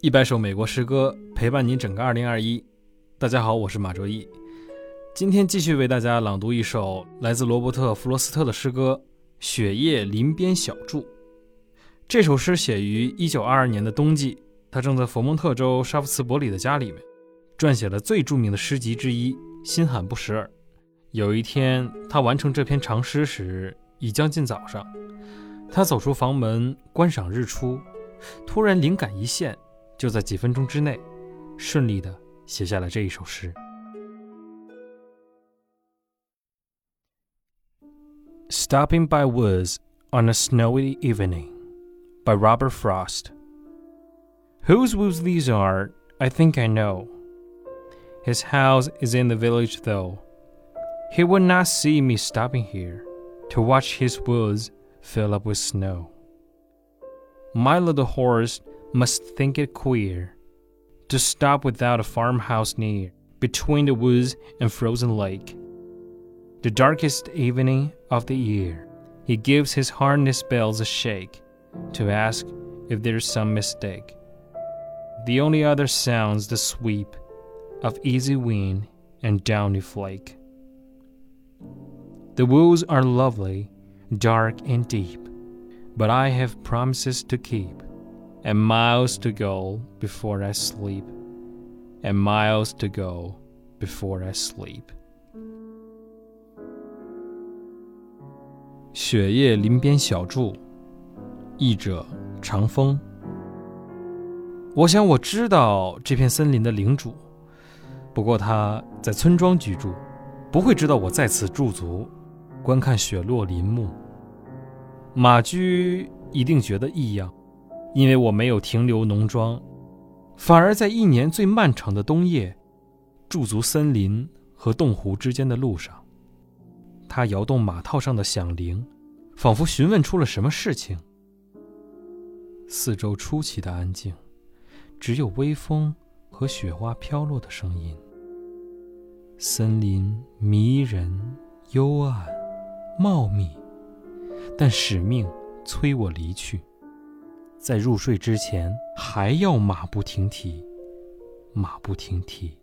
一百首美国诗歌陪伴您整个二零二一。大家好，我是马卓一，今天继续为大家朗读一首来自罗伯特·弗罗斯特的诗歌《雪夜林边小筑》。这首诗写于一九二二年的冬季，他正在佛蒙特州沙夫茨伯里的家里面，撰写了最著名的诗集之一《新罕布什尔》。有一天，他完成这篇长诗时，已将近早上。他走出房门观赏日出，突然灵感一现。就在几分钟之内，顺利的写下了这一首诗。Stopping by Woods on a Snowy Evening by Robert Frost. Whose woods these are, I think I know. His house is in the village, though. He would not see me stopping here to watch his woods fill up with snow. My little horse must think it queer to stop without a farmhouse near, between the woods and frozen lake. The darkest evening of the year, he gives his harness bells a shake to ask if there's some mistake. The only other sounds the sweep of easy wind and downy flake. The woods are lovely, dark and deep, but I have promises to keep, and miles to go before I sleep, and miles to go before I sleep. 雪夜林边小驻，译者长风。我想我知道这片森林的领主，不过他在村庄居住，不会知道我在此驻足。观看雪落林木。马驹一定觉得异样。因为我没有停留农庄，反而在一年最漫长的冬夜，驻足森林和洞湖之间的路上。他摇动马套上的响铃，仿佛询问出了什么事情。四周出奇的安静，只有微风和雪花飘落的声音。森林迷人、幽暗、茂密，但使命催我离去。在入睡之前，还要马不停蹄，马不停蹄。